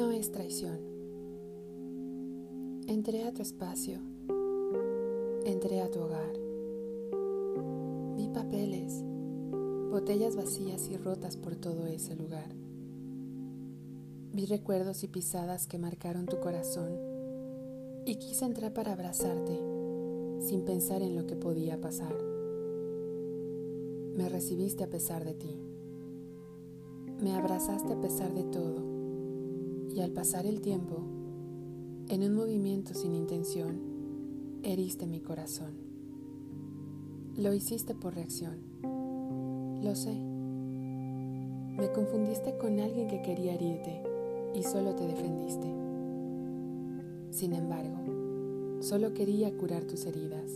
es traición? Entré a tu espacio, entré a tu hogar. Vi papeles, botellas vacías y rotas por todo ese lugar. Vi recuerdos y pisadas que marcaron tu corazón y quise entrar para abrazarte sin pensar en lo que podía pasar. Me recibiste a pesar de ti. Me abrazaste a pesar de todo y al pasar el tiempo, en un movimiento sin intención, heriste mi corazón. Lo hiciste por reacción. Lo sé. Me confundiste con alguien que quería herirte y solo te defendiste. Sin embargo, solo quería curar tus heridas.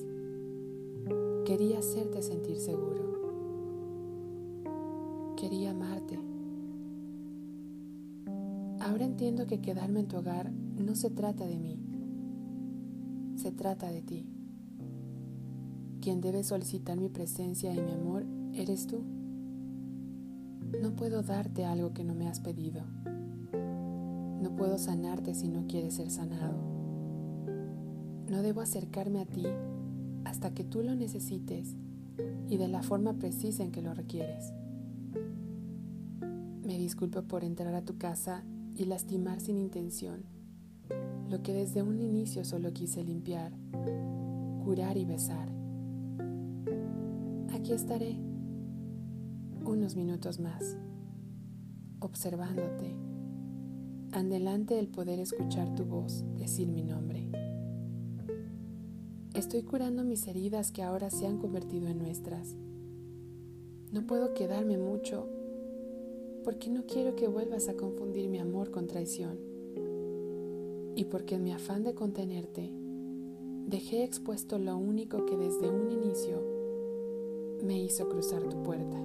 Quería hacerte sentir seguro. Quería amarte. Ahora entiendo que quedarme en tu hogar no se trata de mí, se trata de ti. Quien debe solicitar mi presencia y mi amor eres tú. No puedo darte algo que no me has pedido. No puedo sanarte si no quieres ser sanado. No debo acercarme a ti hasta que tú lo necesites y de la forma precisa en que lo requieres. Me disculpo por entrar a tu casa y lastimar sin intención lo que desde un inicio solo quise limpiar, curar y besar. Aquí estaré unos minutos más, observándote Andelante el poder escuchar tu voz decir mi nombre. Estoy curando mis heridas que ahora se han convertido en nuestras. No puedo quedarme mucho porque no quiero que vuelvas a confundir mi amor con traición. Y porque en mi afán de contenerte, dejé expuesto lo único que desde un inicio me hizo cruzar tu puerta.